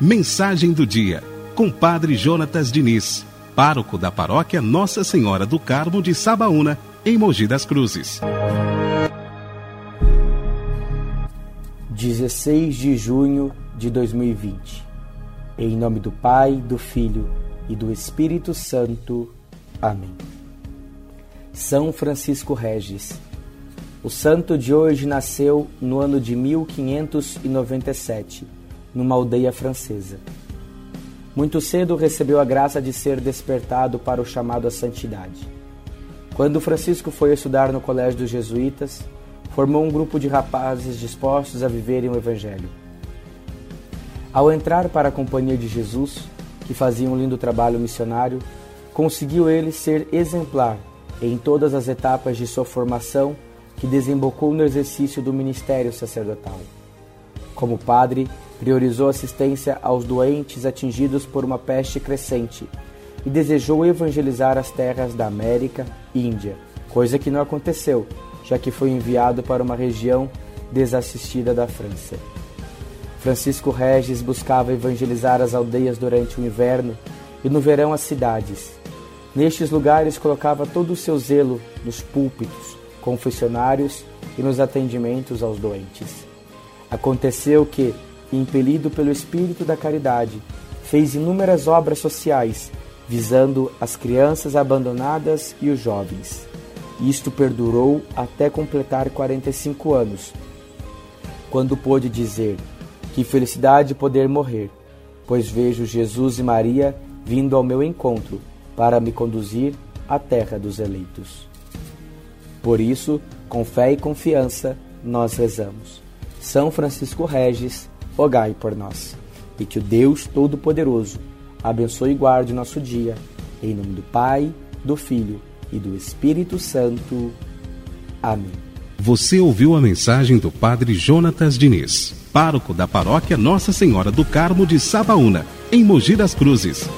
Mensagem do dia, com Padre Jonatas Diniz, pároco da paróquia Nossa Senhora do Carmo de Sabaúna, em Mogi das Cruzes. 16 de junho de 2020. Em nome do Pai, do Filho e do Espírito Santo. Amém. São Francisco Regis. O santo de hoje nasceu no ano de 1597 numa aldeia francesa. Muito cedo recebeu a graça de ser despertado para o chamado à santidade. Quando Francisco foi estudar no colégio dos jesuítas, formou um grupo de rapazes dispostos a viverem o Evangelho. Ao entrar para a companhia de Jesus, que fazia um lindo trabalho missionário, conseguiu ele ser exemplar em todas as etapas de sua formação que desembocou no exercício do ministério sacerdotal. Como padre, priorizou assistência aos doentes atingidos por uma peste crescente e desejou evangelizar as terras da América e Índia, coisa que não aconteceu, já que foi enviado para uma região desassistida da França. Francisco Regis buscava evangelizar as aldeias durante o inverno e no verão as cidades. Nestes lugares colocava todo o seu zelo nos púlpitos, confessionários e nos atendimentos aos doentes. Aconteceu que, impelido pelo espírito da caridade, fez inúmeras obras sociais visando as crianças abandonadas e os jovens. Isto perdurou até completar 45 anos, quando pôde dizer: Que felicidade poder morrer, pois vejo Jesus e Maria vindo ao meu encontro para me conduzir à terra dos eleitos. Por isso, com fé e confiança, nós rezamos. São Francisco Regis, rogai por nós. E que o Deus Todo-Poderoso abençoe e guarde o nosso dia. Em nome do Pai, do Filho e do Espírito Santo. Amém. Você ouviu a mensagem do Padre Jonatas Diniz, pároco da paróquia Nossa Senhora do Carmo de Sabaúna, em Mogi das Cruzes.